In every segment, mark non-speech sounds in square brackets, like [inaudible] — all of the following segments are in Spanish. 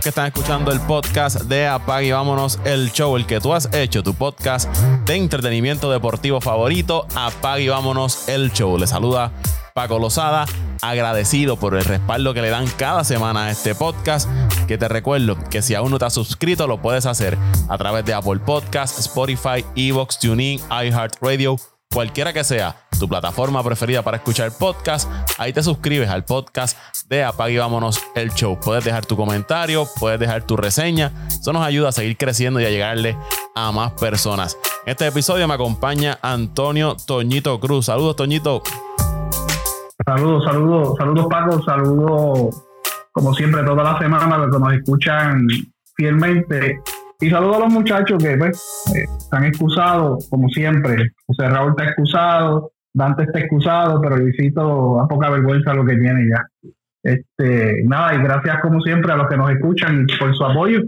que están escuchando el podcast de Apague y Vámonos el Show, el que tú has hecho, tu podcast de entretenimiento deportivo favorito, Apague y Vámonos el Show. Le saluda Paco Lozada, agradecido por el respaldo que le dan cada semana a este podcast, que te recuerdo que si aún no te has suscrito lo puedes hacer a través de Apple Podcast, Spotify, Evox, TuneIn, iHeartRadio, cualquiera que sea tu plataforma preferida para escuchar podcast, ahí te suscribes al podcast de Apague y Vámonos el Show. Puedes dejar tu comentario, puedes dejar tu reseña. Eso nos ayuda a seguir creciendo y a llegarle a más personas. En este episodio me acompaña Antonio Toñito Cruz. Saludos, Toñito. Saludos, saludos, saludos Paco, saludos como siempre toda la semana los que nos escuchan fielmente. Y saludos a los muchachos que pues, eh, están excusados, como siempre. José Raúl está excusado, Dante está excusado, pero Luisito a poca vergüenza lo que tiene ya. Este, nada, y gracias como siempre a los que nos escuchan por su apoyo.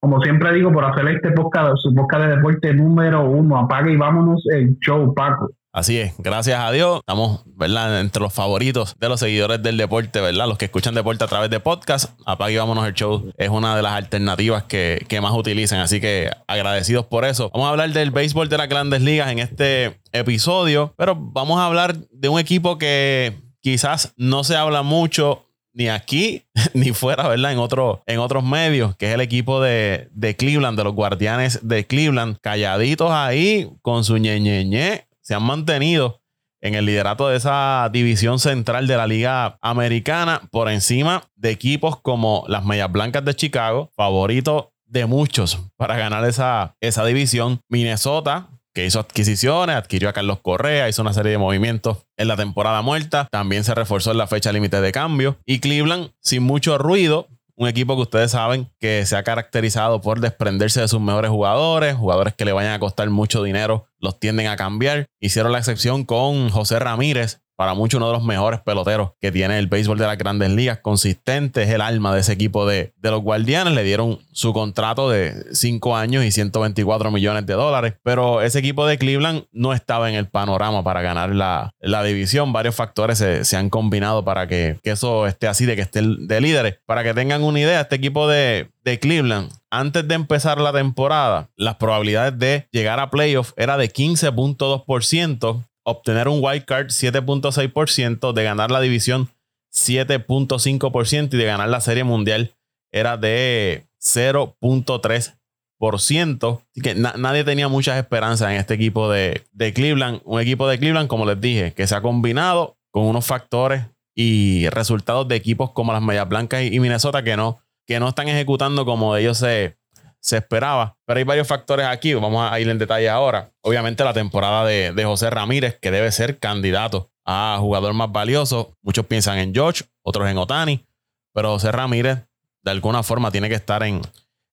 Como siempre digo, por hacer este podcast, su podcast de deporte número uno. Apague y vámonos el show, Paco. Así es, gracias a Dios, estamos, ¿verdad? Entre los favoritos de los seguidores del deporte, ¿verdad? Los que escuchan deporte a través de podcast, apague vámonos el show. Es una de las alternativas que, que más utilizan, así que agradecidos por eso. Vamos a hablar del béisbol de las grandes ligas en este episodio, pero vamos a hablar de un equipo que quizás no se habla mucho ni aquí [laughs] ni fuera, ¿verdad? En, otro, en otros medios, que es el equipo de, de Cleveland, de los guardianes de Cleveland, calladitos ahí con su ñeñeñe se han mantenido en el liderato de esa división central de la Liga Americana por encima de equipos como las Medias Blancas de Chicago, favorito de muchos para ganar esa, esa división. Minnesota, que hizo adquisiciones, adquirió a Carlos Correa, hizo una serie de movimientos en la temporada muerta, también se reforzó en la fecha límite de cambio. Y Cleveland, sin mucho ruido, un equipo que ustedes saben que se ha caracterizado por desprenderse de sus mejores jugadores, jugadores que le vayan a costar mucho dinero, los tienden a cambiar. Hicieron la excepción con José Ramírez, para muchos uno de los mejores peloteros que tiene el béisbol de las grandes ligas, consistente, es el alma de ese equipo de, de los guardianes. Le dieron su contrato de 5 años y 124 millones de dólares, pero ese equipo de Cleveland no estaba en el panorama para ganar la, la división. Varios factores se, se han combinado para que, que, eso esté así, de que esté de líderes. Para que tengan una idea, este equipo de, de Cleveland, antes de empezar la temporada, las probabilidades de llegar a playoff era de 15.2% obtener un wild card 7.6%, de ganar la división 7.5% y de ganar la serie mundial era de 0.3%. Así que nadie tenía muchas esperanzas en este equipo de, de, Cleveland. Un equipo de Cleveland, como les dije, que se ha combinado con unos factores y resultados de equipos como las Medias Blancas y Minnesota que no, que no están ejecutando como ellos se, se esperaba. Pero hay varios factores aquí, vamos a ir en detalle ahora. Obviamente la temporada de, José Ramírez, que debe ser candidato a jugador más valioso. Muchos piensan en George, otros en Otani, pero José Ramírez de alguna forma tiene que estar en,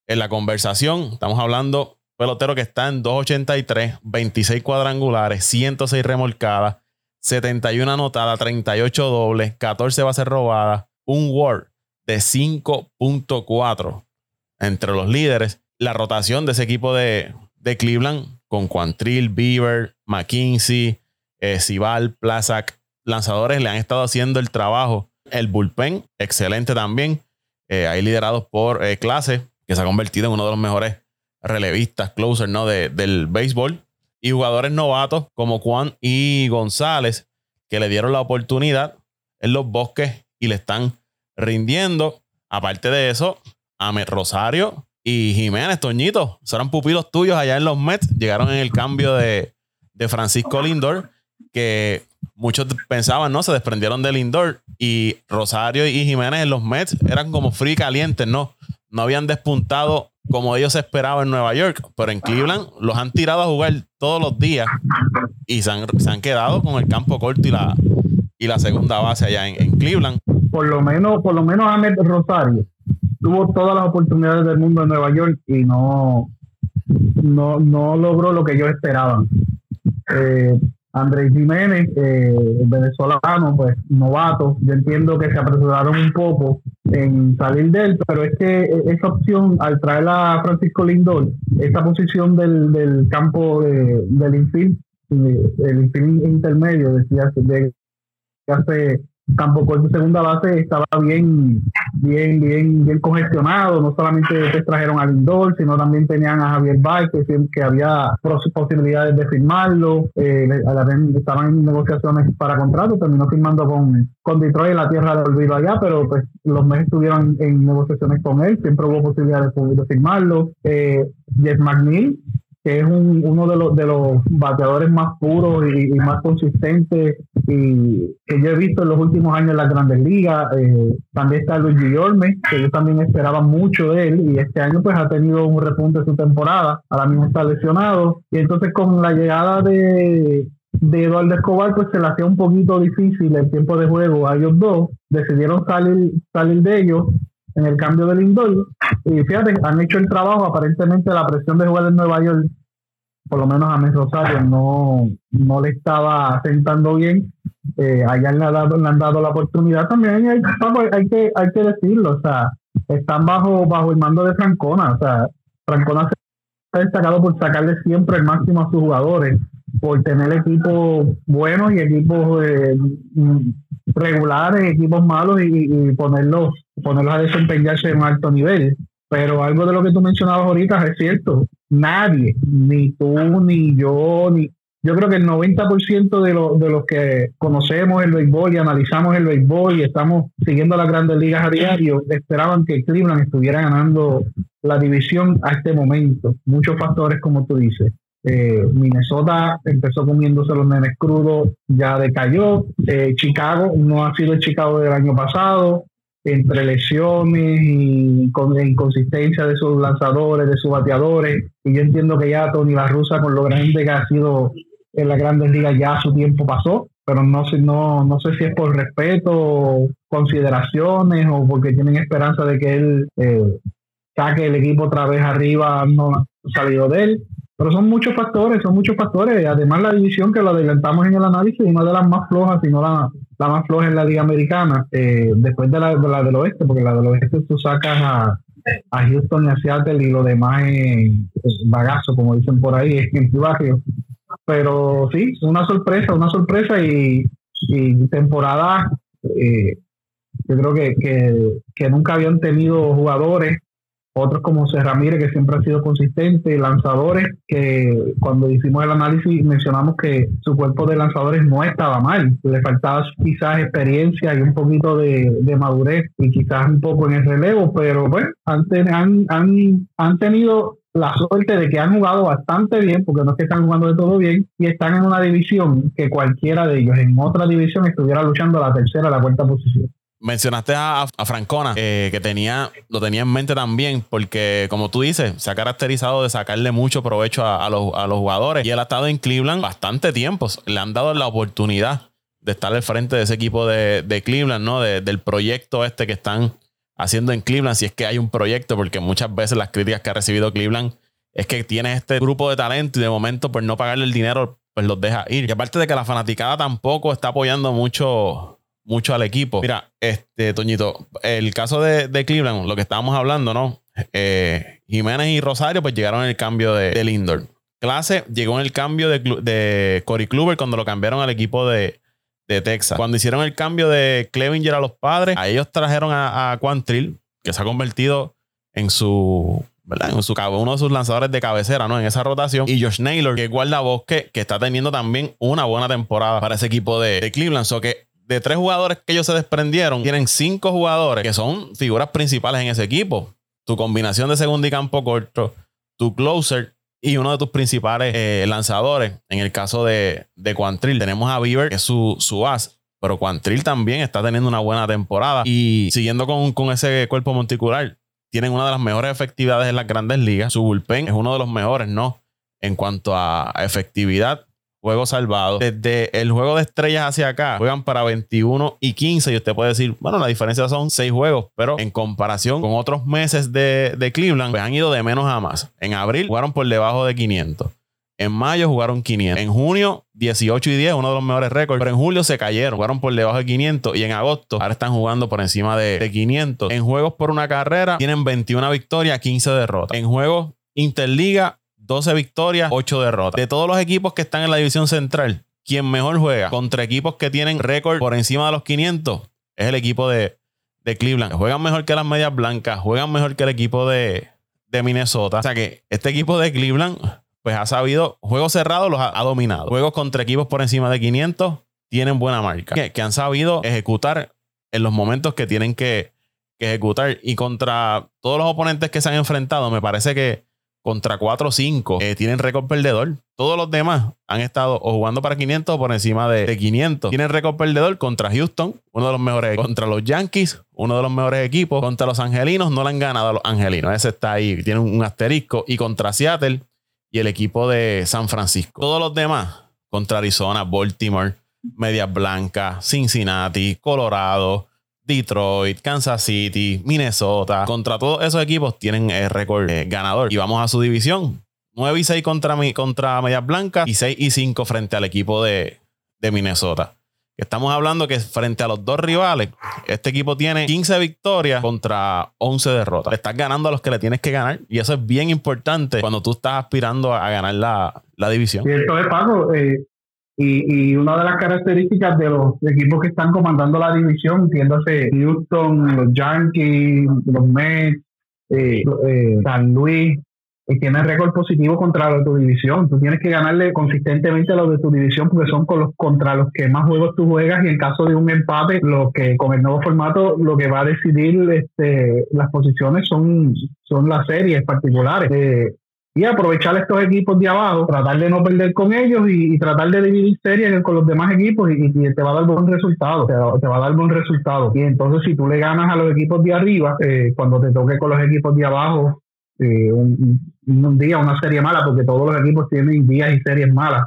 en la conversación. Estamos hablando pelotero que está en 283, 26 cuadrangulares, 106 remolcadas, 71 anotadas, 38 dobles, 14 bases robadas, un WAR de 5.4 entre los líderes. La rotación de ese equipo de, de Cleveland con Quantrill, Beaver, McKinsey, eh, Plazac, Plazak, lanzadores le han estado haciendo el trabajo. El bullpen, excelente también. Eh, ahí liderados por eh, Clase, que se ha convertido en uno de los mejores relevistas, closer ¿no? De, del béisbol. Y jugadores novatos como Juan y González, que le dieron la oportunidad en los bosques y le están rindiendo. Aparte de eso, Amet Rosario y Jiménez Toñito. Serán pupilos tuyos allá en los Mets. Llegaron en el cambio de, Francisco Lindor, que muchos pensaban, ¿no? Se desprendieron de Lindor. Y Rosario y Jiménez en los Mets eran como free calientes, ¿no? No habían despuntado como ellos esperaban en Nueva York, pero en Cleveland los han tirado a jugar todos los días y se han, quedado con el campo corto y la, y la segunda base allá en, en Cleveland. Por lo menos, por lo menos Ahmed Rosario tuvo todas las oportunidades del mundo en Nueva York y no, no, no logró lo que ellos esperaban. Eh, Andrés Jiménez, eh, venezolano, pues novato, yo entiendo que se apresuraron un poco en salir de él, pero es que esa opción, al traer a Francisco Lindor, esa posición del, del campo del infield, el infield intermedio, decía, de, hace tampoco el segunda base estaba bien, bien, bien, bien congestionado. No solamente se trajeron a Lindor, sino también tenían a Javier que, que había posibilidades de firmarlo. Eh, estaban en negociaciones para contrato, terminó firmando con, con Detroit en la tierra de olvido allá, pero pues los meses estuvieron en negociaciones con él, siempre hubo posibilidades de, firmarlo. Eh, Jeff McNeil que es uno de los, de los bateadores más puros y, más consistentes. Y que yo he visto en los últimos años en las grandes ligas. Eh, también está Luis Guillorme, que yo también esperaba mucho de él y este año pues ha tenido un repunte de su temporada, ahora mismo está lesionado. Y entonces con la llegada de, de Eduardo Escobar pues se le hacía un poquito difícil el tiempo de juego a ellos dos, decidieron salir, salir de ellos en el cambio del Lindor. Y fíjate, han hecho el trabajo. Aparentemente la presión de jugar en Nueva York, por lo menos a Mes Rosario, no, no le estaba sentando bien. Eh, allá le, dado, le han dado la oportunidad también. Hay, hay, que, hay que decirlo, o sea, están bajo, bajo el mando de Francona. O sea, Francona se ha destacado por sacarle siempre el máximo a sus jugadores por tener equipos buenos y equipos eh, regulares, equipos malos y, ponerlos, ponerlos a desempeñarse en un alto nivel. Pero algo de lo que tú mencionabas ahorita es cierto. Nadie, ni tú, ni yo, ni yo creo que el 90% de, lo, de los que conocemos el béisbol y analizamos el béisbol y estamos siguiendo las grandes ligas a diario, esperaban que Cleveland estuviera ganando la división a este momento. Muchos factores, como tú dices. Eh, Minnesota empezó comiéndose los nenes crudos, ya decayó. Eh, Chicago no ha sido el Chicago del año pasado, entre lesiones y con inconsistencia de sus lanzadores, de sus bateadores. Y yo entiendo que ya Tony La Russa, con lo grande que ha sido en la grandes ligas, ya su tiempo pasó. Pero no sé, no, no sé si es por respeto, consideraciones o porque tienen esperanza de que él eh, saque el equipo otra vez arriba, no ha salido de él pero son muchos factores, son muchos factores. Además, la división que lo adelantamos en el análisis, una de las más flojas, si no la, la más floja en la Liga Americana, eh, después de la, la, del oeste, porque la del oeste tú sacas a, a Houston y a Seattle y lo demás es, bagazo, como dicen por ahí, es [laughs] en barrio. Pero sí, una sorpresa, una sorpresa y, temporada, eh, yo creo que, que nunca habían tenido jugadores otros como José Ramírez, que siempre ha sido consistente, lanzadores, que cuando hicimos el análisis mencionamos que su cuerpo de lanzadores no estaba mal, le faltaba quizás experiencia y un poquito de, madurez y quizás un poco en el relevo, pero bueno, han, han, han tenido la suerte de que han jugado bastante bien, porque no es que están jugando de todo bien, y están en una división que cualquiera de ellos en otra división estuviera luchando a la tercera, a la cuarta posición. Mencionaste a, Francona, eh, que tenía, lo tenía en mente también, porque como tú dices, se ha caracterizado de sacarle mucho provecho a, los, jugadores y él ha estado en Cleveland bastante tiempo. Le han dado la oportunidad de estar al frente de ese equipo de, Cleveland, ¿no? del proyecto este que están haciendo en Cleveland, si es que hay un proyecto, porque muchas veces las críticas que ha recibido Cleveland es que tiene este grupo de talento y de momento por no pagarle el dinero, pues los deja ir. Y aparte de que la fanaticada tampoco está apoyando mucho mucho al equipo. Mira, este, Toñito, el caso de, Cleveland, lo que estábamos hablando, ¿no? Eh, Jiménez y Rosario, pues llegaron en el cambio de, de Lindor. Clase llegó en el cambio de, de Corey Kluber cuando lo cambiaron al equipo de, Texas. Cuando hicieron el cambio de Clevinger a los padres, a ellos trajeron a, a Quantrill, que se ha convertido en su ¿verdad? En su uno de sus lanzadores de cabecera, ¿no? En esa rotación. Y Josh Naylor, que es guardabosque, que está teniendo también una buena temporada para ese equipo de, de Cleveland. So que de tres jugadores que ellos se desprendieron, tienen cinco jugadores que son figuras principales en ese equipo. Tu combinación de segundo y campo corto, tu closer y uno de tus principales eh, lanzadores. En el caso de, de Quantrill, tenemos a Bieber, que es su, su as. Pero Quantrill también está teniendo una buena temporada. Y siguiendo con, con ese cuerpo monticular, tienen una de las mejores efectividades en las grandes ligas. Su bullpen es uno de los mejores, ¿no? En cuanto a efectividad juego salvado. Desde el juego de estrellas hacia acá, juegan para 21 y 15. Y usted puede decir, bueno, la diferencia son 6 juegos, pero en comparación con otros meses de, de Cleveland, pues han ido de menos a más. En abril jugaron por debajo de 500. En mayo jugaron 500. En junio, 18 y 10, uno de los mejores récords. Pero en julio se cayeron, jugaron por debajo de 500. Y en agosto, ahora están jugando por encima de, de 500. En juegos por una carrera, tienen 21 victorias, 15 derrotas. En juegos Interliga, 12 victorias, 8 derrotas. De todos los equipos que están en la división central, quien mejor juega contra equipos que tienen récord por encima de los 500 es el equipo de, de Cleveland. Juegan mejor que las medias blancas, juegan mejor que el equipo de, de Minnesota. O sea que este equipo de Cleveland pues ha sabido, juegos cerrados los ha, dominado. Juegos contra equipos por encima de 500 tienen buena marca. Que, han sabido ejecutar en los momentos que tienen que, ejecutar. Y contra todos los oponentes que se han enfrentado, me parece que contra 4 o 5 eh, tienen récord perdedor. Todos los demás han estado o jugando para 500 o por encima de, de 500. Tienen récord perdedor contra Houston, uno de los mejores. Contra los Yankees, uno de los mejores equipos. Contra los Angelinos, no le han ganado los Angelinos. Ese está ahí, tiene un asterisco. Y contra Seattle, y el equipo de San Francisco. Todos los demás, contra Arizona, Baltimore, Medias Blancas, Cincinnati, Colorado, Detroit, Kansas City, Minnesota. Contra todos esos equipos tienen el récord eh, ganador. Y vamos a su división. 9 y 6 contra, contra Medias Blancas y 6 y 5 frente al equipo de, de Minnesota. Estamos hablando que frente a los dos rivales, este equipo tiene 15 victorias contra 11 derrotas. estás ganando a los que le tienes que ganar y eso es bien importante cuando tú estás aspirando a, ganar la, la división. Cierto es, Paco. Eh, y, y, una de las características de los equipos que están comandando la división, entiéndase Houston, los Yankees, los Mets, eh, eh, San Luis, y tiene récord positivo contra los de tu división. Tú tienes que ganarle consistentemente a los de tu división porque son con los, contra los que más juegos tú juegas y en caso de un empate, lo que con el nuevo formato lo que va a decidir este, las posiciones son, son las series particulares. Eh, y aprovechar estos equipos de abajo, tratar de no perder con ellos y, tratar de dividir series con los demás equipos y, te va a dar buen resultado, te, va a dar buen resultado. Y entonces si tú le ganas a los equipos de arriba, eh, cuando te toque con los equipos de abajo, eh, un, día, una serie mala, porque todos los equipos tienen días y series malas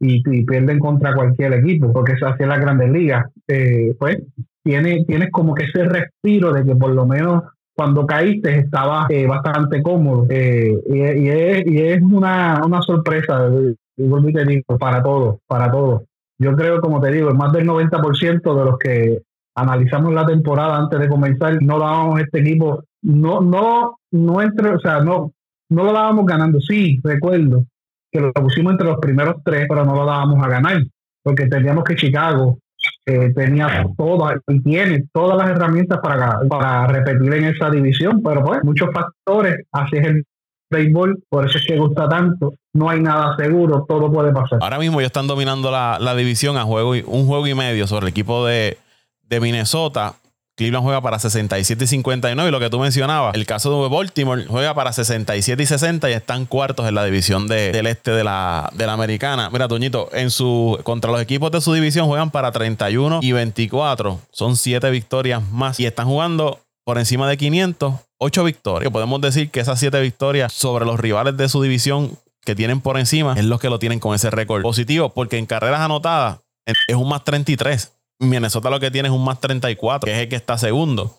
y, pierden contra cualquier equipo, porque eso hace las grandes ligas. Eh, pues tienes, tienes como que ese respiro de que por lo menos cuando caíste estaba eh, bastante cómodo. y, es, y es una, una sorpresa, te digo, para todos, para todos. Yo creo, como te digo, más del 90% de los que analizamos la temporada antes de comenzar, no dábamos este equipo, no, no, no entre, o sea, no, no lo dábamos ganando. Sí, recuerdo que lo pusimos entre los primeros tres, pero no lo dábamos a ganar, porque teníamos que Chicago eh, tenía todas y tiene todas las herramientas para, para repetir en esa división, pero pues muchos factores, así es el béisbol, por eso es que gusta tanto. No hay nada seguro, todo puede pasar. Ahora mismo ya están dominando la, la división a juego y, un juego y medio sobre el equipo de, de Minnesota. Cleveland juega para 67 y 59. Y lo que tú mencionabas, el caso de Baltimore juega para 67 y 60 y están cuartos en la división del este de la, de la americana. Mira, Toñito, en su, contra los equipos de su división juegan para 31 y 24. Son 7 victorias más y están jugando por encima de 500, 8 victorias. Podemos decir que esas 7 victorias sobre los rivales de su división que tienen por encima es los que lo tienen con ese récord positivo, porque en carreras anotadas es un más 33 Minnesota lo que tiene es un más 34, que es el que está segundo.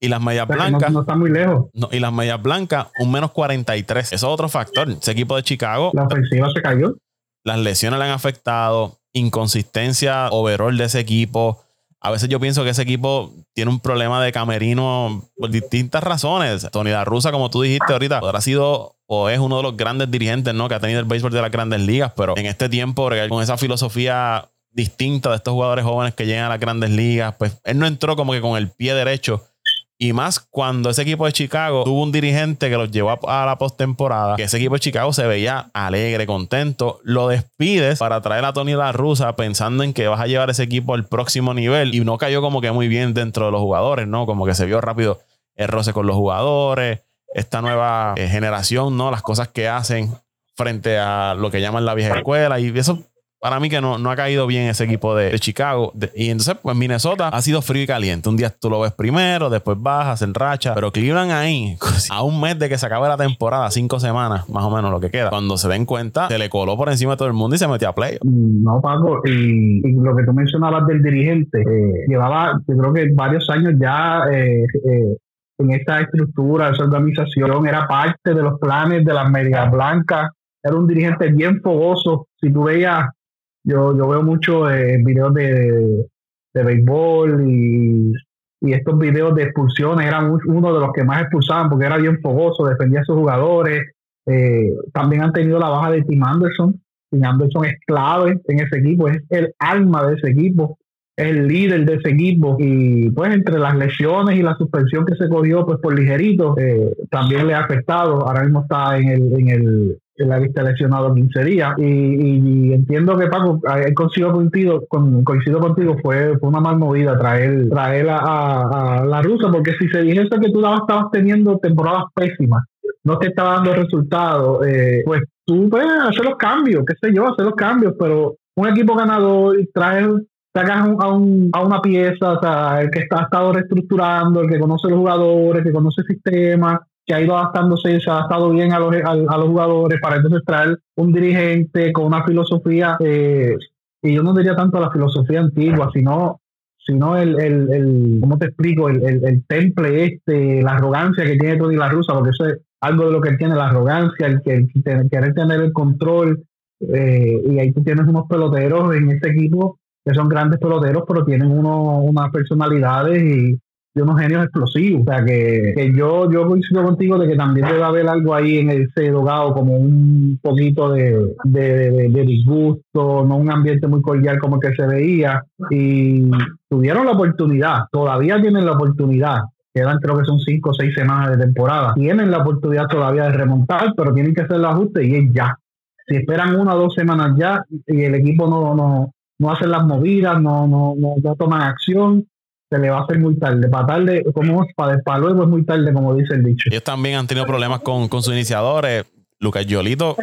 y, las medias blancas. No, está muy lejos. y las medias blancas, un menos 43. Eso es otro factor. Ese equipo de Chicago. La ofensiva se cayó. Las lesiones le han afectado. Inconsistencia overall de ese equipo. A veces yo pienso que ese equipo tiene un problema de camerino por distintas razones. Tony La Rusa, como tú dijiste ahorita, habrá sido o es uno de los grandes dirigentes ¿no? que ha tenido el béisbol de las grandes ligas, pero en este tiempo, con esa filosofía distinta de estos jugadores jóvenes que llegan a las grandes ligas. Pues él no entró como que con el pie derecho. Y más cuando ese equipo de Chicago tuvo un dirigente que los llevó a, la postemporada, que ese equipo de Chicago se veía alegre, contento. Lo despides para traer a Tony La Rusa pensando en que vas a llevar ese equipo al próximo nivel y no cayó como que muy bien dentro de los jugadores, ¿no? Como que se vio rápido el roce con los jugadores, esta nueva eh, generación, ¿no? Las cosas que hacen frente a lo que llaman la vieja escuela y eso para mí que no, no ha caído bien ese equipo de, Chicago. y entonces, pues Minnesota ha sido frío y caliente. Un día tú lo ves primero, después bajas, en racha. Pero Cleveland ahí, [laughs] a un mes de que se acabe la temporada, cinco semanas, más o menos lo que queda. Cuando se den cuenta, se le coló por encima de todo el mundo y se metió a play. No, Paco, y, lo que tú mencionabas del dirigente, eh, llevaba, yo creo que varios años ya eh, eh, en esta estructura, esa organización, era parte de los planes de las medias blancas. Era un dirigente bien fogoso. Si tú veías yo, yo veo muchos eh, videos de, de, béisbol y, y, estos videos de expulsiones eran uno de los que más expulsaban porque era bien fogoso, defendía a sus jugadores. Eh, también han tenido la baja de Tim Anderson, Tim Anderson es clave en ese equipo, es el alma de ese equipo, es el líder de ese equipo. Y pues entre las lesiones y la suspensión que se cogió pues por ligerito, eh, también le ha afectado. Ahora mismo está en el, en el la lista lesionado 15 días. Y, entiendo que Paco, coincido contigo, con, coincido contigo, fue, fue una mal movida traer, traer a, la rusa, porque si se dijese que tú estabas teniendo temporadas pésimas, no te estaba dando resultados, eh, pues tú puedes hacer los cambios, qué sé yo, hacer los cambios, pero un equipo ganador trae sacas a, un, a una pieza, o sea, el que está, ha estado reestructurando, el que conoce los jugadores, que conoce el sistema, que ha ido adaptándose se ha adaptado bien a los, a, los jugadores para entonces traer un dirigente con una filosofía, eh, y yo no diría tanto la filosofía antigua, sino sino el, el, el ¿cómo te explico? El, el, temple este, la arrogancia que tiene Tony La Rusa, porque eso es algo de lo que él tiene, la arrogancia, el, que, querer tener el control, eh, y ahí tú tienes unos peloteros en este equipo que son grandes peloteros, pero tienen uno, unas personalidades y, de unos genios explosivos. O sea, que, yo, yo coincido contigo de que también debe haber algo ahí en ese dogado, como un poquito de, de, disgusto, no un ambiente muy cordial como el que se veía. Y tuvieron la oportunidad, todavía tienen la oportunidad. Quedan creo que son cinco o seis semanas de temporada. Tienen la oportunidad todavía de remontar, pero tienen que hacer el ajuste y es ya. Si esperan una o dos semanas ya y el equipo no, no, no hace las movidas, no, no, no, no toman acción, se le va a hacer muy tarde. Para tarde, como para, para luego es muy tarde, como dice el dicho. Ellos también han tenido problemas con, con sus iniciadores. Lucas Yolito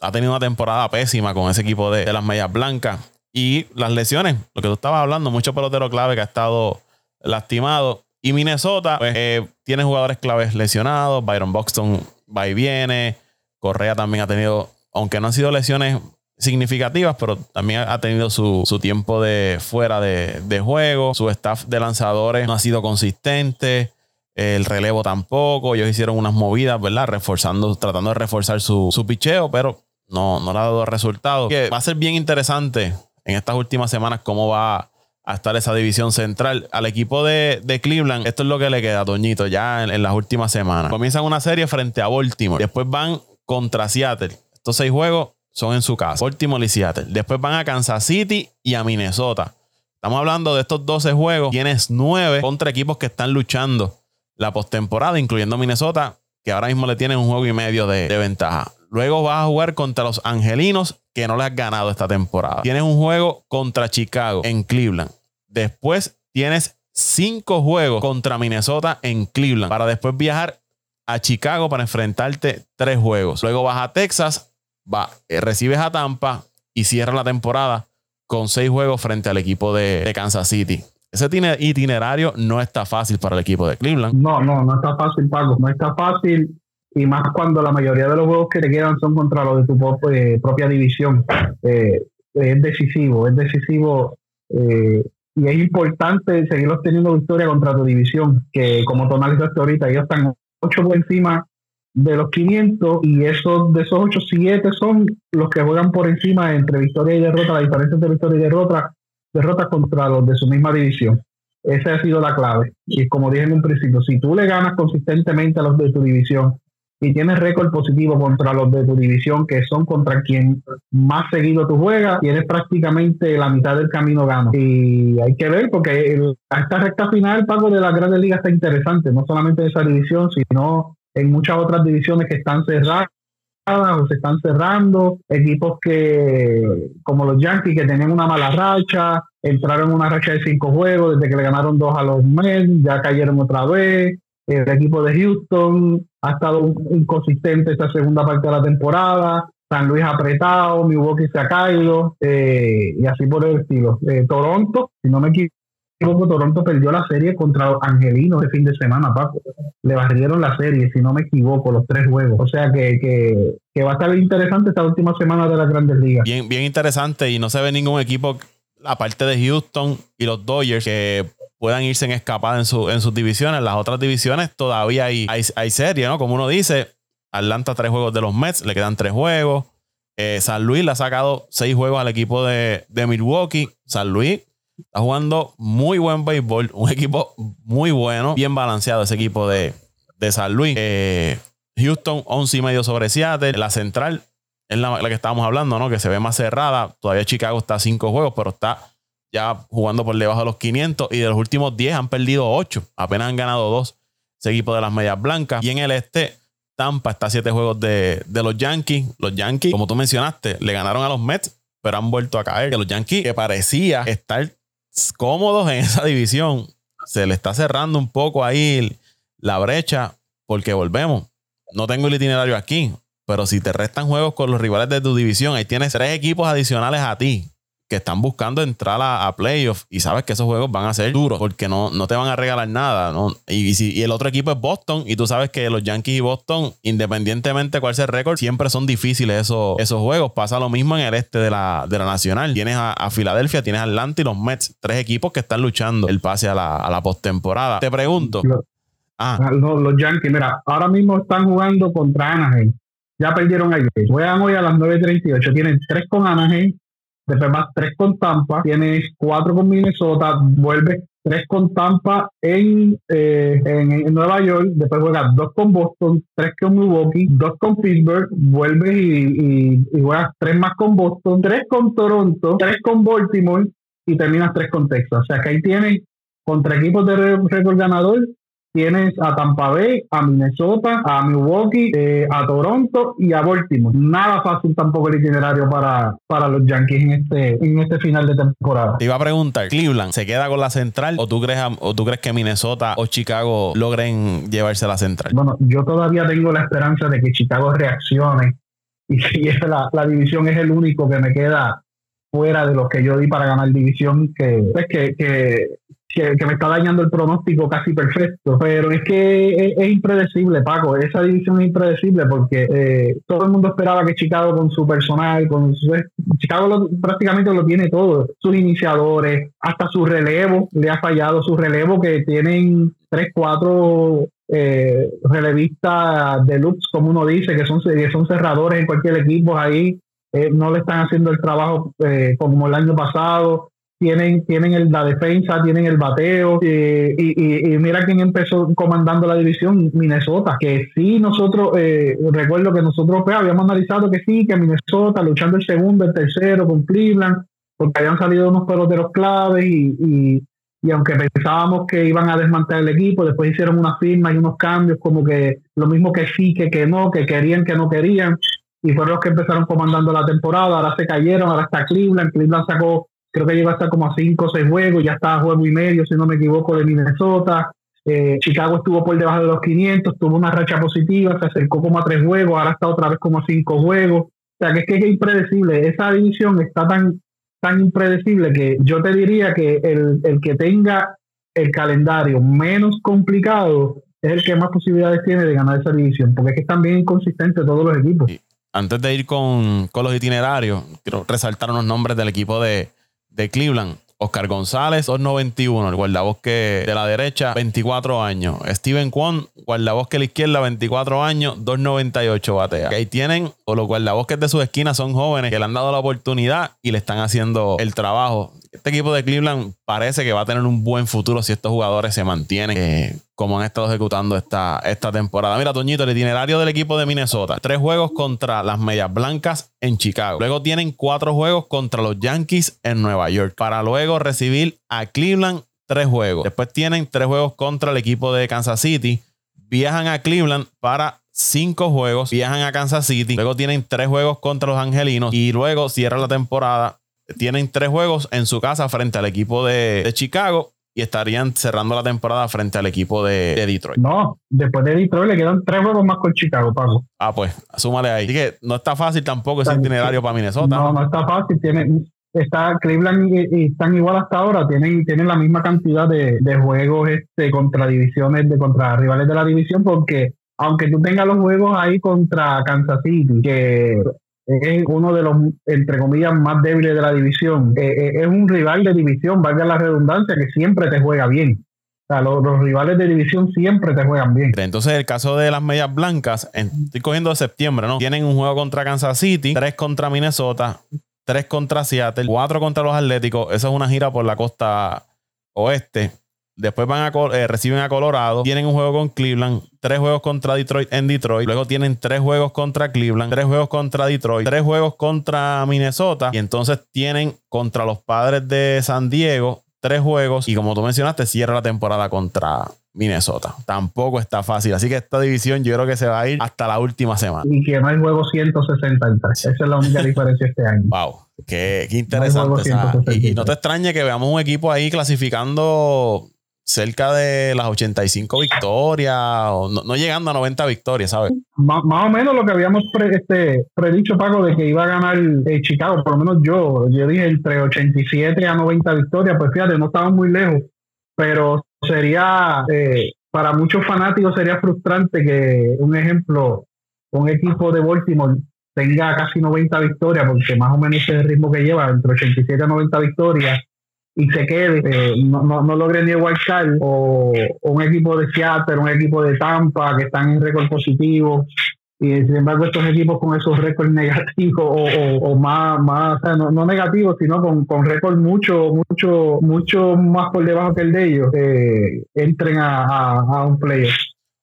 ha tenido una temporada pésima con ese equipo de, las medias blancas. Y las lesiones, lo que tú estabas hablando, mucho pelotero clave que ha estado lastimado. Y Minnesota pues, eh, tiene jugadores claves lesionados. Byron Buxton va y viene. Correa también ha tenido, aunque no han sido lesiones significativas, pero también ha tenido su, tiempo de fuera de, juego. Su staff de lanzadores no ha sido consistente. El relevo tampoco. Ellos hicieron unas movidas, ¿verdad? Reforzando, tratando de reforzar su, su picheo, pero no, no le ha dado resultados. Que va a ser bien interesante en estas últimas semanas cómo va a estar esa división central. Al equipo de, Cleveland, esto es lo que le queda, Toñito, ya en, las últimas semanas. Comienzan una serie frente a Baltimore. Después van contra Seattle. Estos seis juegos son en su casa. Baltimore y. Después van a Kansas City y a Minnesota. Estamos hablando de estos 12 juegos. Tienes 9 contra equipos que están luchando la postemporada, incluyendo Minnesota, que ahora mismo le tienen un juego y medio de, ventaja. Luego vas a jugar contra los Angelinos, que no le has ganado esta temporada. Tienes un juego contra Chicago en Cleveland. Después tienes 5 juegos contra Minnesota en Cleveland. Para después viajar a Chicago para enfrentarte 3 juegos. Luego vas a Texas va, eh, recibes a Tampa y cierra la temporada con seis juegos frente al equipo de, Kansas City. Ese itinerario no está fácil para el equipo de Cleveland. No, no, no está fácil, Paco. No está fácil. Y más cuando la mayoría de los juegos que te quedan son contra los de tu eh, propia división. Eh, es decisivo, es decisivo. y es importante seguir teniendo victoria contra tu división, que como tú analizaste ahorita, ellos están ocho por encima de los 500 y esos de esos 8, 7 son los que juegan por encima entre victoria y derrota, la diferencia entre victoria y derrota, derrota contra los de su misma división. Esa ha sido la clave. Y como dije en un principio, si tú le ganas consistentemente a los de tu división y tienes récord positivo contra los de tu división, que son contra quien más seguido tú juegas, tienes prácticamente la mitad del camino gano. Y hay que ver, porque a esta recta final, Paco, de la Grandes Ligas está interesante, no solamente esa división, sino en muchas otras divisiones que están cerradas o se están cerrando, equipos que, como los Yankees, que tenían una mala racha, entraron en una racha de cinco juegos desde que le ganaron dos a los Mets, ya cayeron otra vez. El equipo de Houston ha estado inconsistente esta segunda parte de la temporada. San Luis apretado, Milwaukee se ha caído, eh, y así por el estilo. Eh, Toronto, si no me equivoco, Toronto perdió la serie contra Angelino este fin de semana, Paco. Le barrieron la serie, si no me equivoco, los tres juegos. O sea que, que, va a estar interesante esta última semana de las grandes ligas. Bien, bien interesante y no se ve ningún equipo, aparte de Houston y los Dodgers, que puedan irse en escapada en, su, en sus divisiones. Las otras divisiones todavía hay, hay, serie, ¿no? Como uno dice, Atlanta tres juegos de los Mets, le quedan tres juegos. Eh, San Luis le ha sacado seis juegos al equipo de, de Milwaukee. San Luis Está jugando muy buen béisbol. Un equipo muy bueno. Bien balanceado ese equipo de, San Luis. Eh, Houston 11 y medio sobre Seattle. La central es la, que estábamos hablando, ¿no? Que se ve más cerrada. Todavía Chicago está a cinco juegos, pero está ya jugando por debajo de los 500 y de los últimos 10 han perdido 8. Apenas han ganado 2 ese equipo de las medias blancas. Y en el este, Tampa está a 7 juegos de, de, los Yankees. Los Yankees, como tú mencionaste, le ganaron a los Mets, pero han vuelto a caer. Que los Yankees, que parecía estar cómodos en esa división, se le está cerrando un poco ahí la brecha porque volvemos. No tengo el itinerario aquí, pero si te restan juegos con los rivales de tu división, ahí tienes tres equipos adicionales a ti que están buscando entrar a, playoffs y sabes que esos juegos van a ser duros porque no, no te van a regalar nada. ¿no? Y, si, y el otro equipo es Boston y tú sabes que los Yankees y Boston, independientemente de cuál sea el récord, siempre son difíciles esos, esos juegos. Pasa lo mismo en el este de la, de la Nacional. Tienes a, Filadelfia, tienes a Atlanta y los Mets, tres equipos que están luchando el pase a la, a la postemporada. Te pregunto. ah. ah los, Yankees, mira, ahora mismo están jugando contra Anaheim. Ya perdieron ayer. Juegan hoy a las 9.38. Tienen tres con Anaheim, después vas tres con Tampa, tienes cuatro con Minnesota, vuelves tres con Tampa en, eh, en, Nueva York, después juegas dos con Boston, tres con Milwaukee, dos con Pittsburgh, vuelves y, y, juegas tres más con Boston, tres con Toronto, tres con Baltimore y terminas tres con Texas. O sea que ahí tienes contra equipos de récord ganador tienes a Tampa Bay, a Minnesota, a Milwaukee, eh, a Toronto y a Baltimore. Nada fácil tampoco el itinerario para, para los Yankees en este, en este final de temporada. Te iba a preguntar, ¿Cleveland se queda con la central o tú crees, o tú crees que Minnesota o Chicago logren llevarse a la central? Bueno, yo todavía tengo la esperanza de que Chicago reaccione y si la, la división es el único que me queda fuera de los que yo di para ganar división, que, pues, que, que que, me está dañando el pronóstico casi perfecto. Pero es que es, impredecible, Paco. Esa división es impredecible porque eh, todo el mundo esperaba que Chicago con su personal, con su, Chicago prácticamente lo tiene todo. Sus iniciadores, hasta su relevo, le ha fallado su relevo que tienen tres, cuatro eh, relevistas deluxe, como uno dice, que son, son cerradores en cualquier equipo ahí. Eh, no le están haciendo el trabajo eh, como el año pasado tienen, tienen el, la defensa, tienen el bateo. Eh, y, mira quién empezó comandando la división, Minnesota. Que sí, nosotros, eh, recuerdo que nosotros pues, habíamos analizado que sí, que Minnesota luchando el segundo, el tercero con Cleveland, porque habían salido unos peloteros claves y, y, aunque pensábamos que iban a desmantelar el equipo, después hicieron unas firmas y unos cambios, como que lo mismo que sí, que, que no, que querían, que no querían. Y fueron los que empezaron comandando la temporada, ahora se cayeron, ahora está Cleveland, Cleveland sacó creo que llegó hasta como a 5 o 6 juegos, ya estaba a juego y medio, si no me equivoco, de Minnesota. Eh, Chicago estuvo por debajo de los 500, tuvo una racha positiva, se acercó como a 3 juegos, ahora está otra vez como a 5 juegos. O sea, que es que es impredecible. Esa división está tan, tan impredecible que yo te diría que el, el que tenga el calendario menos complicado es el que más posibilidades tiene de ganar esa división, porque es que están bien inconsistentes todos los equipos. Antes de ir con, con los itinerarios, quiero resaltar unos nombres del equipo de, de Cleveland. Oscar González, 291, el guardabosque de la derecha, 24 años. Steven Kwon, guardabosque de la izquierda, 24 años, 298 batea. ahí tienen, o los guardabosques de sus esquinas son jóvenes que le han dado la oportunidad y le están haciendo el trabajo este equipo de Cleveland parece que va a tener un buen futuro si estos jugadores se mantienen eh, como han estado ejecutando esta, esta temporada. Mira, Toñito, el itinerario del equipo de Minnesota. Tres juegos contra las Medias Blancas en Chicago. Luego tienen cuatro juegos contra los Yankees en Nueva York. Para luego recibir a Cleveland tres juegos. Después tienen tres juegos contra el equipo de Kansas City. Viajan a Cleveland para cinco juegos. Viajan a Kansas City. Luego tienen tres juegos contra los Angelinos. Y luego cierran la temporada tienen tres juegos en su casa frente al equipo de, Chicago y estarían cerrando la temporada frente al equipo de, Detroit. No, después de Detroit le quedan tres juegos más con Chicago, Paco. Ah, pues, súmale ahí. Así que no está fácil tampoco ese itinerario para Minnesota. No, no está fácil. Tiene, está Cleveland y, están igual hasta ahora. Tienen, tienen la misma cantidad de, juegos este, contra divisiones, de contra rivales de la división, porque aunque tú tengas los juegos ahí contra Kansas City, que es uno de los, entre comillas, más débiles de la división. Eh, eh, es un rival de división, valga la redundancia, que siempre te juega bien. O sea, los, rivales de división siempre te juegan bien. Entonces, el caso de las medias blancas, estoy cogiendo de septiembre, ¿no? Tienen un juego contra Kansas City, tres contra Minnesota, tres contra Seattle, cuatro contra los Atléticos. Esa es una gira por la costa oeste. Después van a eh, reciben a Colorado, tienen un juego con Cleveland, tres juegos contra Detroit en Detroit, luego tienen tres juegos contra Cleveland, tres juegos contra Detroit, tres juegos contra Minnesota y entonces tienen contra los Padres de San Diego tres juegos y como tú mencionaste cierra la temporada contra Minnesota. Tampoco está fácil. Así que esta división yo creo que se va a ir hasta la última semana. Y que no hay juego 163. Esa es la única [laughs] diferencia este año. Wow. Qué, interesante. y, no te extrañe que veamos un equipo ahí clasificando cerca de las 85 victorias, o no, llegando a 90 victorias, ¿sabes? Más, o menos lo que habíamos este, predicho, Paco, de que iba a ganar eh, Chicago, por lo menos yo, yo dije entre 87 a 90 victorias, pues fíjate, no estaban muy lejos, pero sería, eh, para muchos fanáticos sería frustrante que, un ejemplo, un equipo de Baltimore tenga casi 90 victorias, porque más o menos es el ritmo que lleva, entre 87 a 90 victorias, y se quede, eh, no, no, no, logre ni igual o, o, un equipo de Seattle, un equipo de Tampa que están en récord positivo, y sin embargo estos equipos con esos récords [laughs] negativos o, o, más, más no, no, negativos, sino con, con récord mucho, mucho, mucho más por debajo que el de ellos, eh, entren a, a, un playoff.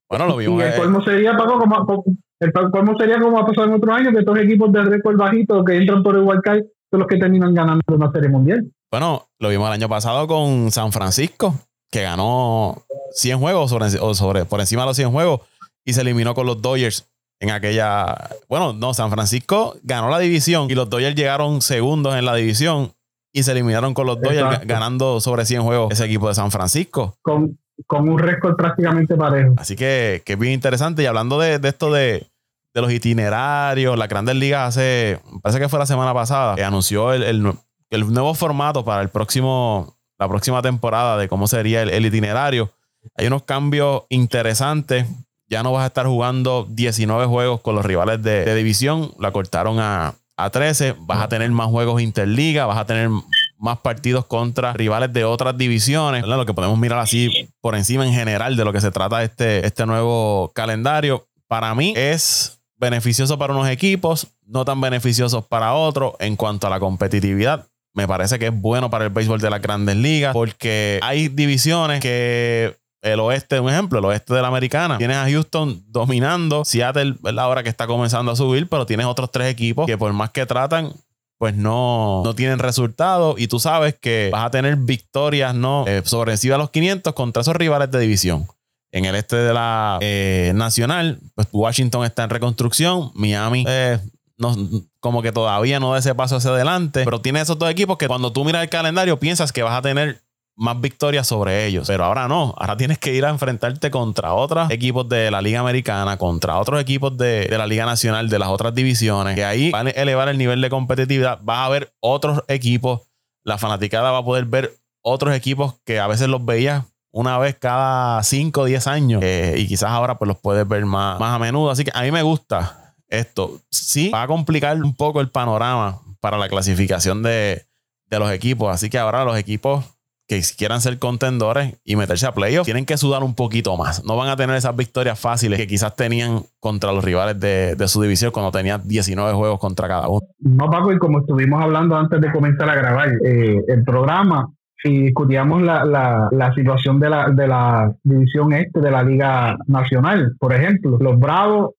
Bueno, lo vimos. Y el colmo sería, Paco, como, el colmo sería como ha pasado en otros años, que estos equipos de récord bajito que entran por el wildcard son los que terminan ganando una serie mundial. Bueno, lo vimos el año pasado con San Francisco, que ganó 100 juegos sobre, o sobre, por encima de los 100 juegos y se eliminó con los Dodgers en aquella. Bueno, no, San Francisco ganó la división y los Dodgers llegaron segundos en la división y se eliminaron con los Dodgers ganando sobre 100 juegos ese equipo de San Francisco. Con, con un récord prácticamente parejo. Así que, que es bien interesante. Y hablando de, de esto de, de, los itinerarios, la Grandes Ligas hace, parece que fue la semana pasada, que anunció el, el, el nuevo formato para el próximo, la próxima temporada de cómo sería el, itinerario. Hay unos cambios interesantes. Ya no vas a estar jugando 19 juegos con los rivales de, división. La cortaron a, a 13. Vas a tener más juegos interliga. Vas a tener más partidos contra rivales de otras divisiones. Lo que podemos mirar así por encima en general de lo que se trata este, este nuevo calendario. Para mí es beneficioso para unos equipos, no tan beneficiosos para otros en cuanto a la competitividad me parece que es bueno para el béisbol de las grandes ligas porque hay divisiones que el oeste, un ejemplo, el oeste de la americana. Tienes a Houston dominando. Seattle es la hora que está comenzando a subir, pero tienes otros tres equipos que por más que tratan, pues no, no tienen resultados. Y tú sabes que vas a tener victorias no eh, sobre encima de los 500 contra esos rivales de división. En el este de la eh, nacional, pues Washington está en reconstrucción. Miami eh, no, como que todavía no da ese paso hacia adelante, pero tiene esos dos equipos que cuando tú miras el calendario piensas que vas a tener más victorias sobre ellos. Pero ahora no. Ahora tienes que ir a enfrentarte contra otros equipos de la Liga Americana, contra otros equipos de, la Liga Nacional, de las otras divisiones, que ahí van a elevar el nivel de competitividad. Vas a ver otros equipos. La fanaticada va a poder ver otros equipos que a veces los veías una vez cada 5 o 10 años. Eh, y quizás ahora pues los puedes ver más, más a menudo. Así que a mí me gusta esto. Sí, va a complicar un poco el panorama para la clasificación de, los equipos. Así que ahora los equipos que quieran ser contendores y meterse a playoffs tienen que sudar un poquito más. No van a tener esas victorias fáciles que quizás tenían contra los rivales de, su división cuando tenían 19 juegos contra cada uno. No, Paco, y como estuvimos hablando antes de comenzar a grabar eh, el programa, y discutíamos la, la, la situación de la, de la división este de la Liga Nacional, por ejemplo, los Bravos,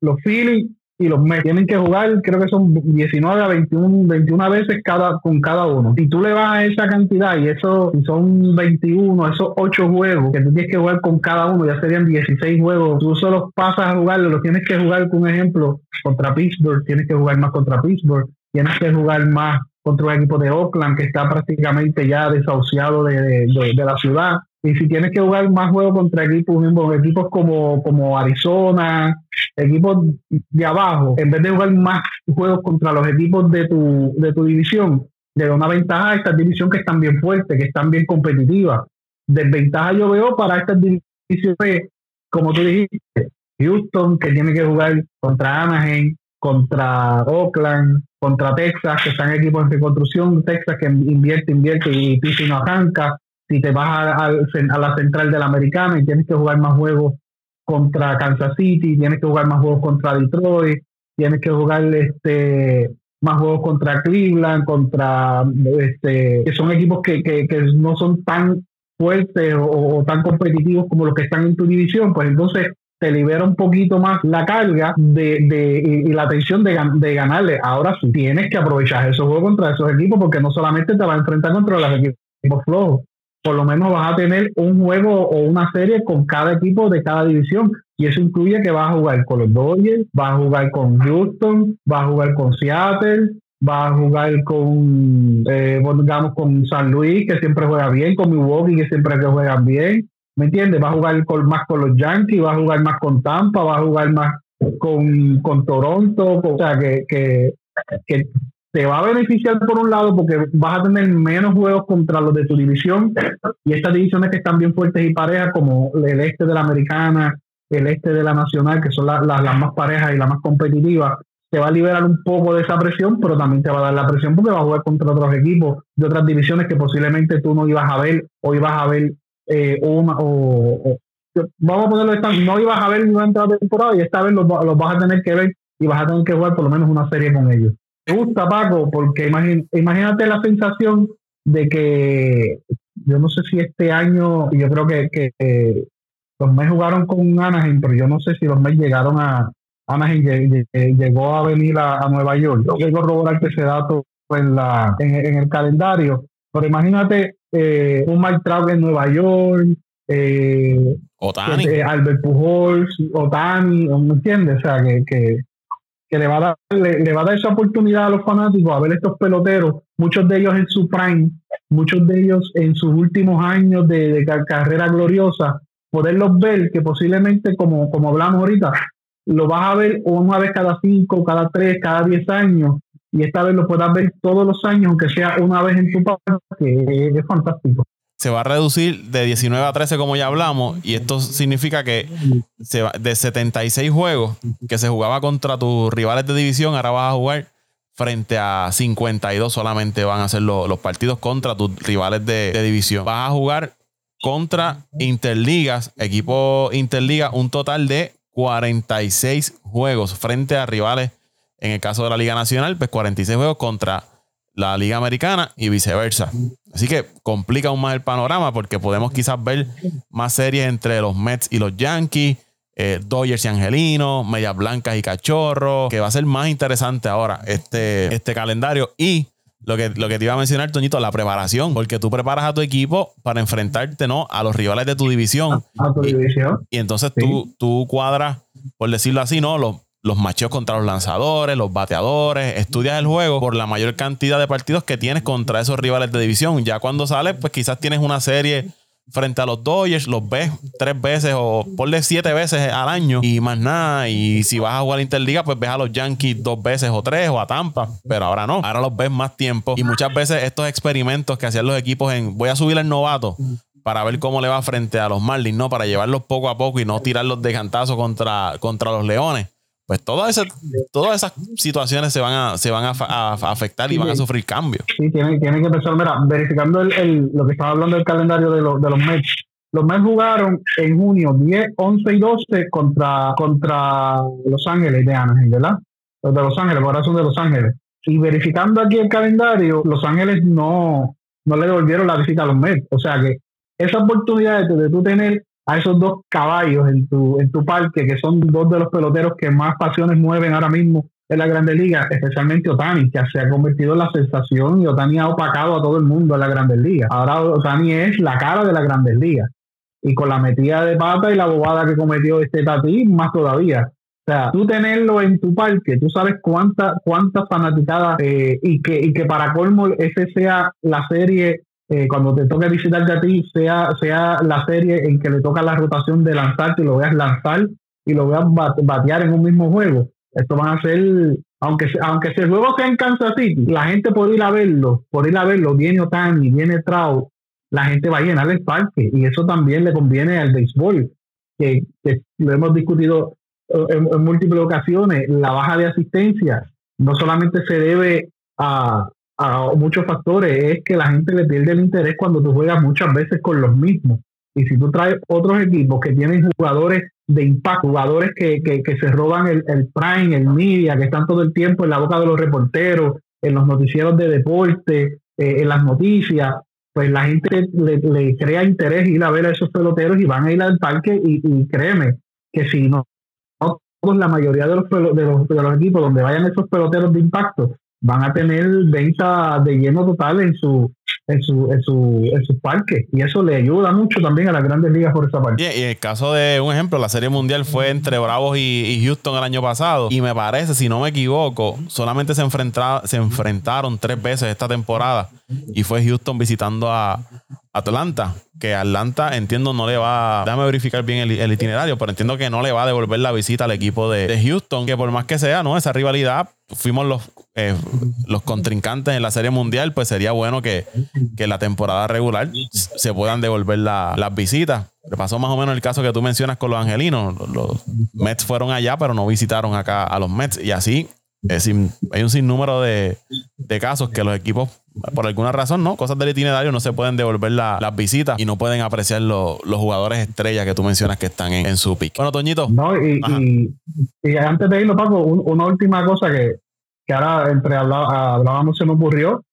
los Phillies y los Mets tienen que jugar, creo que son 19 a 21, 21 veces cada, con cada uno. Si tú le vas a esa cantidad y eso son 21, esos 8 juegos que tú tienes que jugar con cada uno, ya serían 16 juegos, tú solo pasas a jugarlo, lo tienes que jugar con ejemplo contra Pittsburgh, tienes que jugar más contra Pittsburgh, tienes que jugar más contra un equipo de Oakland que está prácticamente ya desahuciado de, de la ciudad y si tienes que jugar más juegos contra equipos, equipos como, como Arizona, equipos de abajo, en vez de jugar más juegos contra los equipos de tu, de tu división, le da una ventaja a estas divisiones que están bien fuertes, que están bien competitivas. Desventaja yo veo para estas divisiones, como tú dijiste, Houston, que tiene que jugar contra Anaheim, contra Oakland, contra Texas, que están equipos en reconstrucción, Texas que invierte, invierte y Piso no arranca si te vas a, a, la central de la americana y tienes que jugar más juegos contra Kansas City, tienes que jugar más juegos contra Detroit, tienes que jugar este más juegos contra Cleveland, contra este, que son equipos que, que, que no son tan fuertes o, tan competitivos como los que están en tu división, pues entonces te libera un poquito más la carga de, de y, la tensión de, de, ganarle. Ahora sí, tienes que aprovechar esos juegos contra esos equipos porque no solamente te vas a enfrentar contra los equipos flojos, por lo menos vas a tener un juego o una serie con cada equipo de cada división. Y eso incluye que vas a jugar con los Dodgers, vas a jugar con Houston, vas a jugar con Seattle, vas a jugar con, eh, digamos, con San Luis, que siempre juega bien, con Milwaukee, que siempre que juegan bien. ¿Me entiendes? Va a jugar con, más con los Yankees, va a jugar más con Tampa, va a jugar más con, con Toronto. o sea, que, que, que te va a beneficiar por un lado porque vas a tener menos juegos contra los de tu división y estas divisiones que están bien fuertes y parejas como el este de la americana, el este de la nacional, que son las más parejas y las más competitivas, te va a liberar un poco de esa presión, pero también te va a dar la presión porque vas a jugar contra otros equipos de otras divisiones que posiblemente tú no ibas a ver o ibas a ver eh, una o, vamos a ponerlo esta, no ibas a ver durante la temporada y esta vez los, vas a tener que ver y vas a tener que jugar por lo menos una serie con ellos. Me gusta Paco porque imagínate la sensación de que yo no sé si este año, yo creo que, que los Mets jugaron con Anaheim, pero yo no sé si los Mets llegaron a Anaheim llegó a venir a, Nueva York. Yo quiero corroborar que ese dato en, la, en, el calendario, pero imagínate eh, un Mike Trout en Nueva York, eh, Otani. Eh, Albert Pujols, Otani, ¿me entiendes? O sea, que, que, que le, va a dar, le, va a dar esa oportunidad a los fanáticos a ver estos peloteros, muchos de ellos en su prime, muchos de ellos en sus últimos años de, carrera gloriosa, poderlos ver que posiblemente, como, como hablamos ahorita, lo vas a ver una vez cada cinco, cada tres, cada diez años, y esta vez lo puedas ver todos los años, aunque sea una vez en tu parque, que es fantástico. Se va a reducir de 19 a 13, como ya hablamos, y esto significa que se va, de 76 juegos que se jugaba contra tus rivales de división, ahora vas a jugar frente a 52 solamente van a ser los, partidos contra tus rivales de, de división. Vas a jugar contra Interligas, equipo Interliga, un total de 46 juegos frente a rivales, en el caso de la Liga Nacional, pues 46 juegos contra la Liga Americana y viceversa. Así que complica aún más el panorama porque podemos quizás ver más series entre los Mets y los Yankees, eh, Dodgers y Angelinos, Medias Blancas y Cachorros, que va a ser más interesante ahora este, este calendario. Y lo que, lo que te iba a mencionar, Toñito, la preparación, porque tú preparas a tu equipo para enfrentarte ¿no? a los rivales de tu división. A, tu y, división. Y entonces tú, tú cuadras, por decirlo así, ¿no? Los, los macheos contra los lanzadores, los bateadores, estudias el juego por la mayor cantidad de partidos que tienes contra esos rivales de división. Ya cuando sales, pues quizás tienes una serie frente a los Dodgers, los ves tres veces o ponle siete veces al año y más nada. Y si vas a jugar Interliga, pues ves a los Yankees dos veces o tres o a Tampa. Pero ahora no, ahora los ves más tiempo. Y muchas veces estos experimentos que hacían los equipos en voy a subir el novato para ver cómo le va frente a los Marlins, ¿no? Para llevarlos poco a poco y no tirarlos de cantazo contra, contra los Leones pues todas esas, todas esas situaciones se van a, se van a, afectar y van a sufrir cambios. Sí, tienen, que empezar, mira, verificando el, lo que estaba hablando del calendario de, los de los Mets. Los Mets jugaron en junio 10, 11 y 12 contra, contra Los Ángeles de Anaheim, ¿verdad? Los de Los Ángeles, corazón de Los Ángeles. Y verificando aquí el calendario, Los Ángeles no, no le devolvieron la visita a los Mets. O sea que esa oportunidad de, de tú tener a esos dos caballos en tu, en tu parque, que son dos de los peloteros que más pasiones mueven ahora mismo en la Grandes Ligas, especialmente Otani, que se ha convertido en la sensación y Otani ha opacado a todo el mundo en la Grandes Ligas. Ahora Otani es la cara de la Grandes Ligas. Y con la metida de pata y la bobada que cometió este Tati, más todavía. O sea, tú tenerlo en tu parque, tú sabes cuántas cuántas fanaticadas eh, y, que, y que para colmo ese sea la serie eh, cuando te toque visitarte a ti, sea, sea la serie en que le toca la rotación de lanzarte y lo veas lanzar y lo veas batear en un mismo juego. Esto van a ser, aunque, aunque ese juego sea en Kansas City, la gente por ir a verlo, por ir a verlo, viene Otani, viene Trout, la gente va a llenar el parque y eso también le conviene al béisbol, que, lo hemos discutido eh, en múltiples ocasiones, la baja de asistencia no solamente se debe a, a muchos factores es que la gente le pierde el interés cuando tú juegas muchas veces con los mismos. Y si tú traes otros equipos que tienen jugadores de impacto, jugadores que, que, se roban el, el, prime, el media, que están todo el tiempo en la boca de los reporteros, en los noticieros de deporte, eh, en las noticias, pues la gente le, crea interés ir a ver a esos peloteros y van a ir al parque y, créeme que si no, la mayoría de los, de los, de los equipos donde vayan esos peloteros de impacto van a tener venta de lleno total en su en su, en su, en su parque. Y eso le ayuda mucho también a las grandes ligas por esa parte. y el caso de un ejemplo, la Serie Mundial fue entre Bravos y, Houston el año pasado. Y me parece, si no me equivoco, solamente se, se enfrentaron tres veces esta temporada y fue Houston visitando a Atlanta, que Atlanta entiendo no le va, déjame verificar bien el, itinerario, pero entiendo que no le va a devolver la visita al equipo de, Houston, que por más que sea, ¿no? Esa rivalidad fuimos los, eh, los contrincantes en la Serie Mundial, pues sería bueno que, que la temporada regular se puedan devolver las visitas. Pasó más o menos el caso que tú mencionas con los angelinos. Los, Mets fueron allá, pero no visitaron acá a los Mets. Y así hay un sinnúmero de, de casos que los equipos por alguna razón, ¿no? Cosas del itinerario no se pueden devolver las visitas y no pueden apreciar los jugadores estrellas que tú mencionas que están en, su pick. Bueno, Toñito. No, y, y, antes de irlo, Paco, una última cosa que, que ahora entre hablábamos se me ocurrió,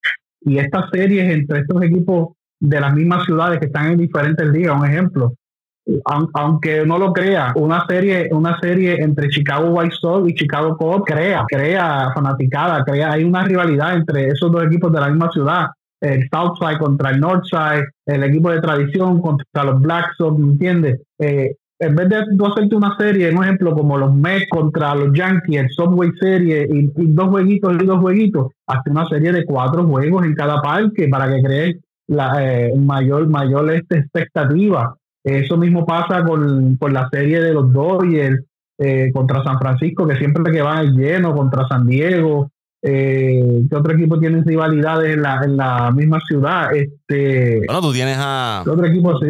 y estas series entre estos equipos de las mismas ciudades que están en diferentes ligas, un ejemplo, aunque no lo crea, una serie, una serie entre Chicago White Sox y Chicago Cubs crea, crea fanaticada, crea, hay una rivalidad entre esos dos equipos de la misma ciudad. El Southside contra el Northside, el equipo de tradición contra los Black Sox, ¿me entiendes? Eh, en vez de hacerte una serie, un ejemplo como los Mets contra los Yankees, el Subway Serie y, dos jueguitos y dos jueguitos, hazte una serie de cuatro juegos en cada parque para que crees la eh, mayor mayor este, expectativa eso mismo pasa con, la serie de los Dodgers eh, contra San Francisco, que siempre que van lleno, contra San Diego. Eh, ¿Qué otro equipo tiene rivalidades en la, en la misma ciudad? Este, bueno, tú tienes a. ¿Qué otro equipo sí?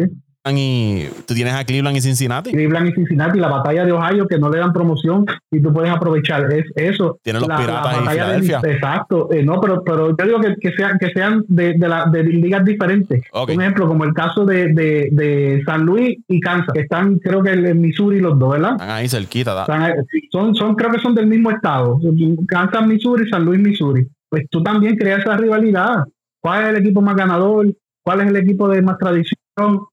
Y tú tienes a Cleveland y Cincinnati. Cleveland y Cincinnati, la batalla de Ohio que no le dan promoción y tú puedes aprovechar es eso. Tienen los piratas y Filadelfia. exacto, eh, no, pero, pero yo digo que, que sean que sean de, de, la, de ligas diferentes. Un ejemplo como el caso de, de, de, San Luis y Kansas, que están creo que en Missouri los dos, ¿verdad? Están ahí cerquita. son, son creo que son del mismo estado. Kansas, Missouri, San Luis, Missouri. Pues tú también creas esa rivalidad. ¿Cuál es el equipo más ganador? ¿Cuál es el equipo de más tradición?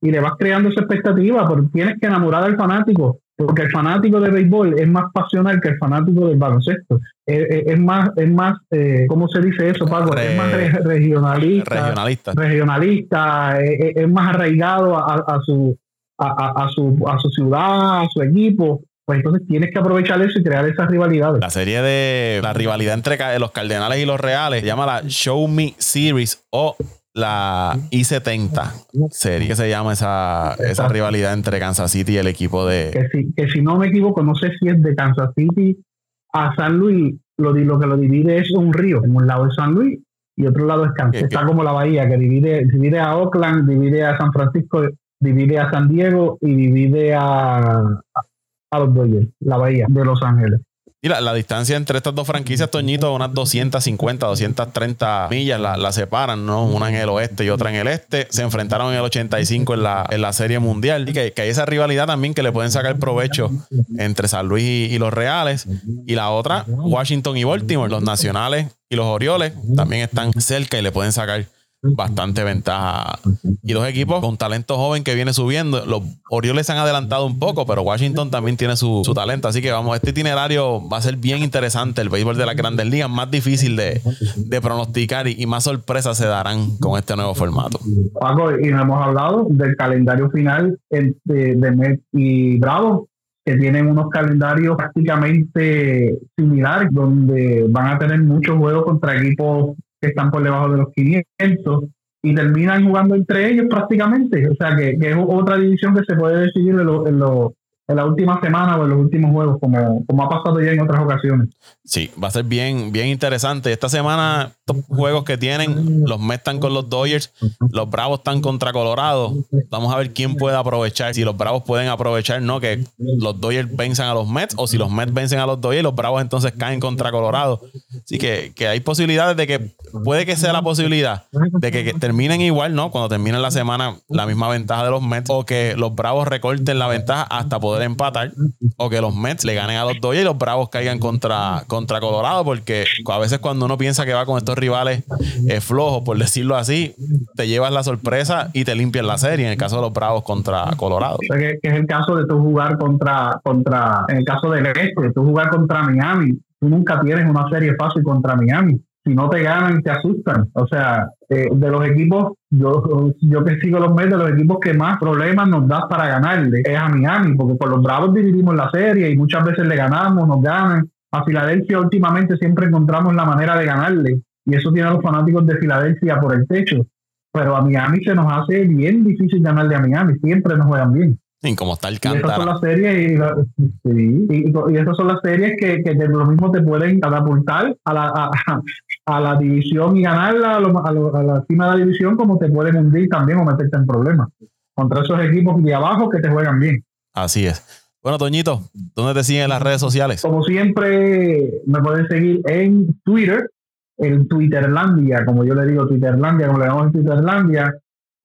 Y le vas creando esa expectativa, porque tienes que enamorar al fanático, porque el fanático de béisbol es más pasional que el fanático del baloncesto. Es, más, es más eh, ¿cómo se dice eso, Paco? es más regionalista. Regionalista. Regionalista, es, más arraigado a, su, a, su, a su ciudad, a su equipo. Pues entonces tienes que aprovechar eso y crear esas rivalidades. La serie de la rivalidad entre los Cardenales y los Reales se llama la Show Me Series o la I-70 serie que se llama esa, esa rivalidad entre Kansas City y el equipo de... Que si, que si no me equivoco, no sé si es de Kansas City a San Luis, lo, lo que lo divide es un río, en un lado es San Luis y otro lado es Kansas. Está como la bahía, que divide, divide a Oakland, divide a San Francisco, divide a San Diego y divide a, a los Dodgers, la bahía de Los Ángeles. Y la, distancia entre estas dos franquicias, Toñito, unas 250, 230 millas la, separan, ¿no? Una en el oeste y otra en el este. Se enfrentaron en el 85 en la, en la Serie Mundial. Y que, hay esa rivalidad también que le pueden sacar provecho entre San Luis y, y los Reales. Y la otra, Washington y Baltimore. Los Nacionales y los Orioles también están cerca y le pueden sacar bastante ventaja. Y los equipos con talento joven que viene subiendo, los Orioles se han adelantado un poco, pero Washington también tiene su, talento. Así que vamos, este itinerario va a ser bien interesante. El béisbol de las grandes ligas, más difícil de, pronosticar y, más sorpresas se darán con este nuevo formato. Paco, y no hemos hablado del calendario final de, de Met y Bravo, que tienen unos calendarios prácticamente similares, donde van a tener muchos juegos contra equipos que están por debajo de los 500 y terminan jugando entre ellos prácticamente. O sea, que, es otra división que se puede decidir en, lo, en, lo, en la última semana o en los últimos juegos, como, como ha pasado ya en otras ocasiones. Sí, va a ser bien, bien interesante. Esta semana, estos juegos que tienen, los Mets están con los Dodgers, los Bravos están contra Colorado. Vamos a ver quién puede aprovechar, si los Bravos pueden aprovechar, ¿no? Que los Dodgers venzan a los Mets, o si los Mets vencen a los Dodgers, los Bravos entonces caen contra Colorado. Así que, que hay posibilidades de que, puede que sea la posibilidad de que, que terminen igual, ¿no? Cuando termine la semana, la misma ventaja de los Mets, o que los Bravos recorten la ventaja hasta poder empatar o que los Mets le ganen a los Dodgers y los Bravos caigan contra, contra Colorado, porque a veces cuando uno piensa que va con estos rivales eh, flojos, por decirlo así, te llevas la sorpresa y te limpian la serie. En el caso de los Bravos contra Colorado. que, es el caso de tú jugar contra, contra, en el caso del este, tú jugar contra Miami. Tú nunca tienes una serie fácil contra Miami si no te ganan, te asustan. O sea, eh, de los equipos, yo, yo que sigo los meses, de los equipos que más problemas nos da para ganarle es a Miami, porque por los Bravos dividimos la serie y muchas veces le ganamos, nos ganan. A Filadelfia últimamente siempre encontramos la manera de ganarle y eso tiene a los fanáticos de Filadelfia por el techo. Pero a Miami se nos hace bien difícil ganarle a Miami, siempre nos juegan bien. Y como está el Y esas son las series, y, esas son las series que, que de lo mismo te pueden catapultar a la, a, la división y ganarla a, a, la cima de la división, como te pueden hundir también o meterte en problemas contra esos equipos de abajo que te juegan bien. Así es. Bueno, Toñito, ¿dónde te siguen en las redes sociales? Como siempre, me pueden seguir en Twitter, en Twitterlandia, como yo le digo, Twitterlandia, como le llamamos en Twitterlandia,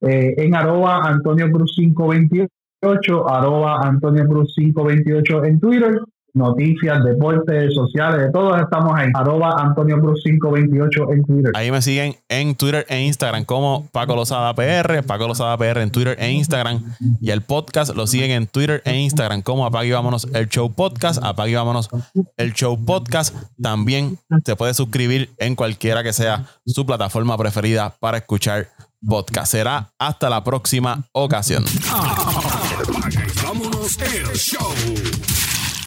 eh, en arroba Antonio Cruz 528 arroba Antonio Cruz 528 en Twitter. Noticias, deportes, sociales, de todos estamos ahí. Arroba Antonio Cruz 528 en Twitter. Ahí me siguen en Twitter e Instagram como Paco Lozada PR, Paco Lozada PR en Twitter e Instagram. Y el podcast lo siguen en Twitter e Instagram como Apague Vámonos el Show Podcast. Apague Vámonos el Show Podcast. También se puede suscribir en cualquiera que sea su plataforma preferida para escuchar podcast. Será hasta la próxima ocasión. Vámonos el show.